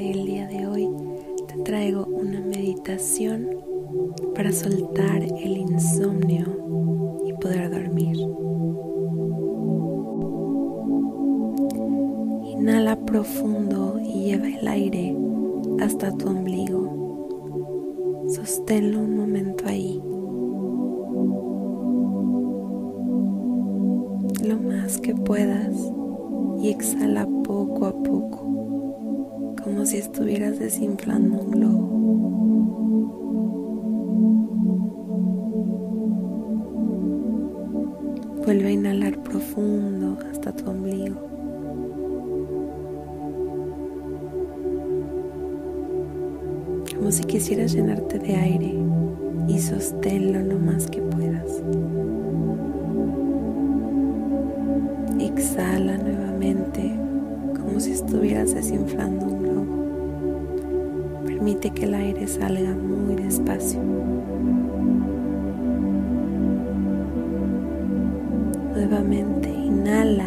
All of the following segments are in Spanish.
El día de hoy te traigo una meditación para soltar el insomnio y poder dormir. Inhala profundo y lleva el aire hasta tu ombligo. Sosténlo un momento ahí. Lo más que puedas y exhala poco a poco, si estuvieras desinflando un globo. Vuelve a inhalar profundo hasta tu ombligo. Como si quisieras llenarte de aire y sosténlo lo más que puedas. Exhala nuevamente como si estuvieras desinflando un. Permite que el aire salga muy despacio. Nuevamente inhala,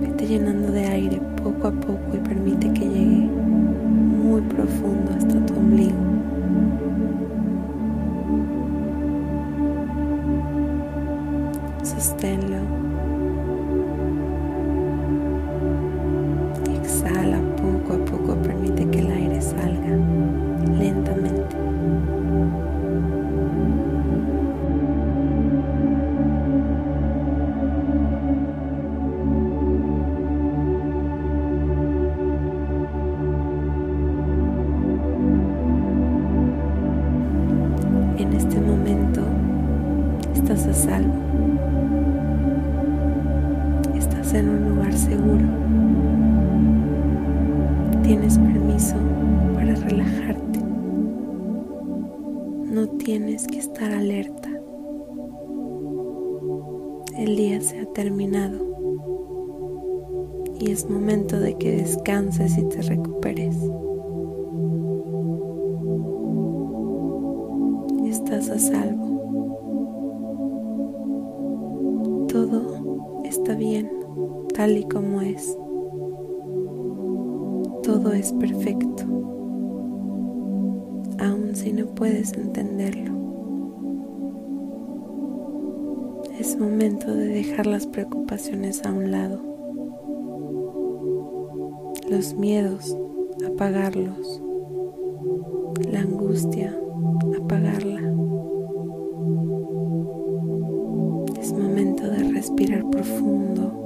vete llenando de aire poco a poco y permite que llegue muy profundo hasta tu ombligo. Sosténlo tienes que estar alerta. El día se ha terminado y es momento de que descanses y te recuperes. Estás a salvo. Todo está bien tal y como es. Todo es perfecto, si no puedes entenderlo. Es momento de dejar las preocupaciones a un lado, los miedos, apagarlos, la angustia, apagarla. Es momento de respirar profundo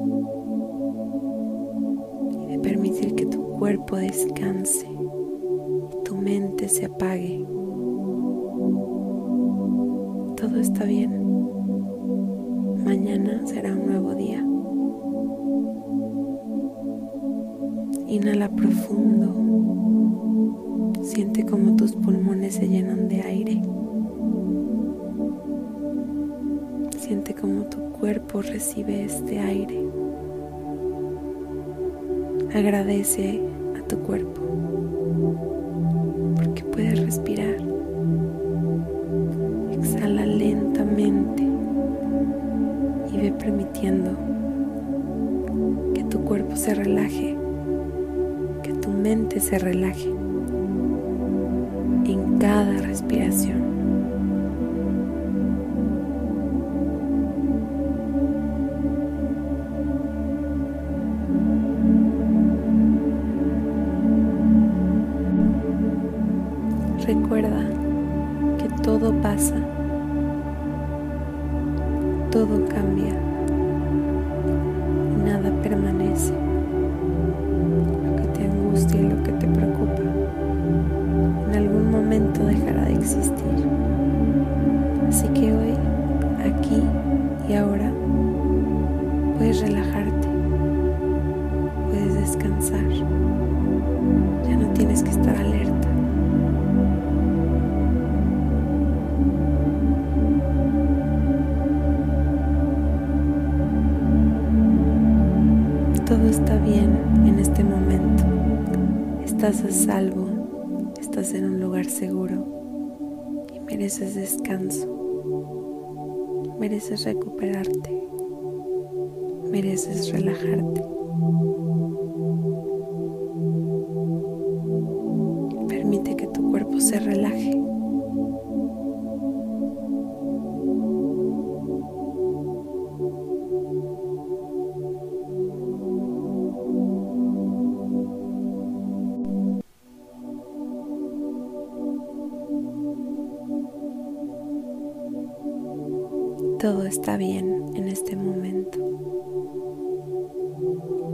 permitir que tu cuerpo descanse y se apague. Todo está bien. Mañana será un nuevo día. Inhala profundo. Siente como tus pulmones se llenan de aire. Siente como tu cuerpo recibe este aire. Agradece a tu cuerpo puedes respirar. Exhala lentamente y ve permitiendo que tu cuerpo se relaje, que tu mente se relaje en cada respiración. Todo pasa, todo cambia, nada permanece. Lo que te angustia y lo que te preocupa en algún momento dejará de existir. Así que hoy, aquí y ahora, puedes relajarte, puedes descansar, ya no tienes que estar alerta. Estás a salvo. Estás en un lugar seguro. Y mereces descanso. Mereces recuperarte. Mereces relajarte. Todo está bien en este momento.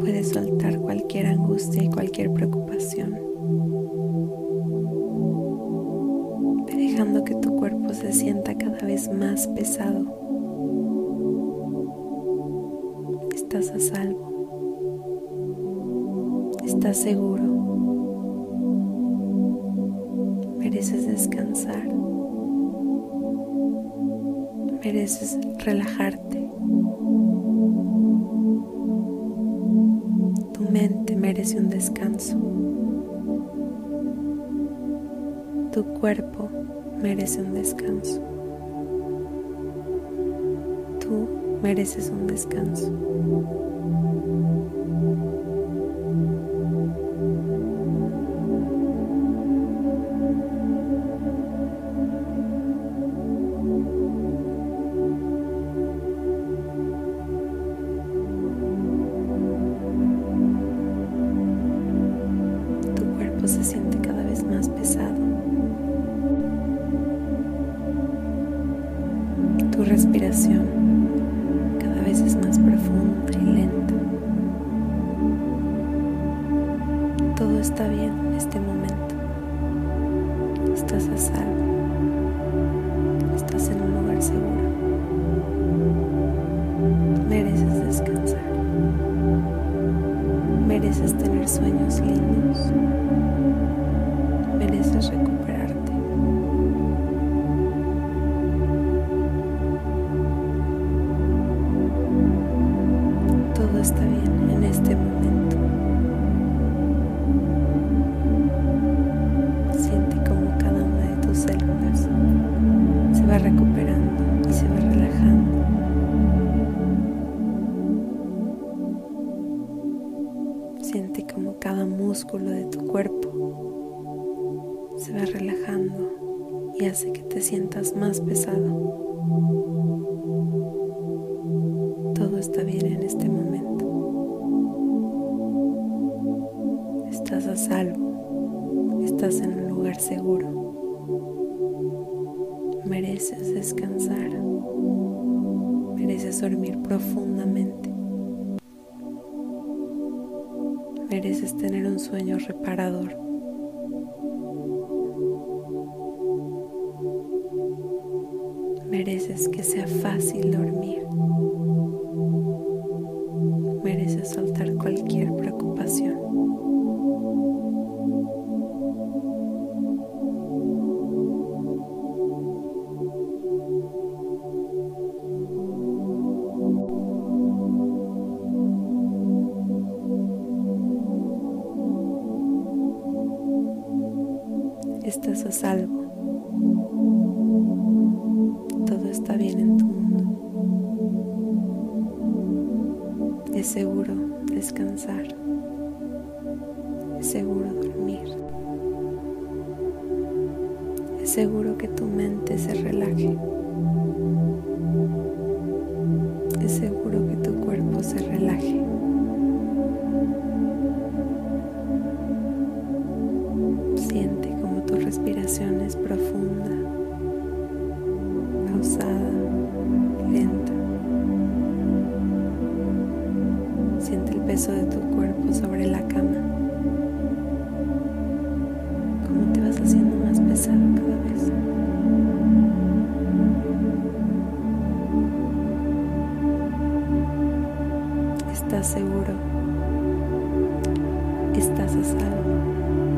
Puedes soltar cualquier angustia y cualquier preocupación, dejando que tu cuerpo se sienta cada vez más pesado. Estás a salvo. Estás seguro. Mereces descansar mereces relajarte. Tu mente merece un descanso. Tu cuerpo merece un descanso. Tú mereces un descanso. Estás a salvo. Siente como cada músculo de tu cuerpo se va relajando y hace que te sientas más pesado. Todo está bien en este momento. Estás a salvo. Estás en un lugar seguro. Mereces descansar. Mereces dormir profundamente. Mereces tener un sueño reparador. Mereces que sea fácil dormir. Mereces soltar cualquier preocupación. Estás a salvo. está bien en tu mundo. Es seguro descansar. Es seguro dormir. Es seguro que tu mente se relaje. Es seguro que tu cuerpo se relaje. peso de tu cuerpo sobre la cama. Cómo te vas haciendo más pesado cada vez. Estás seguro. Estás a salvo.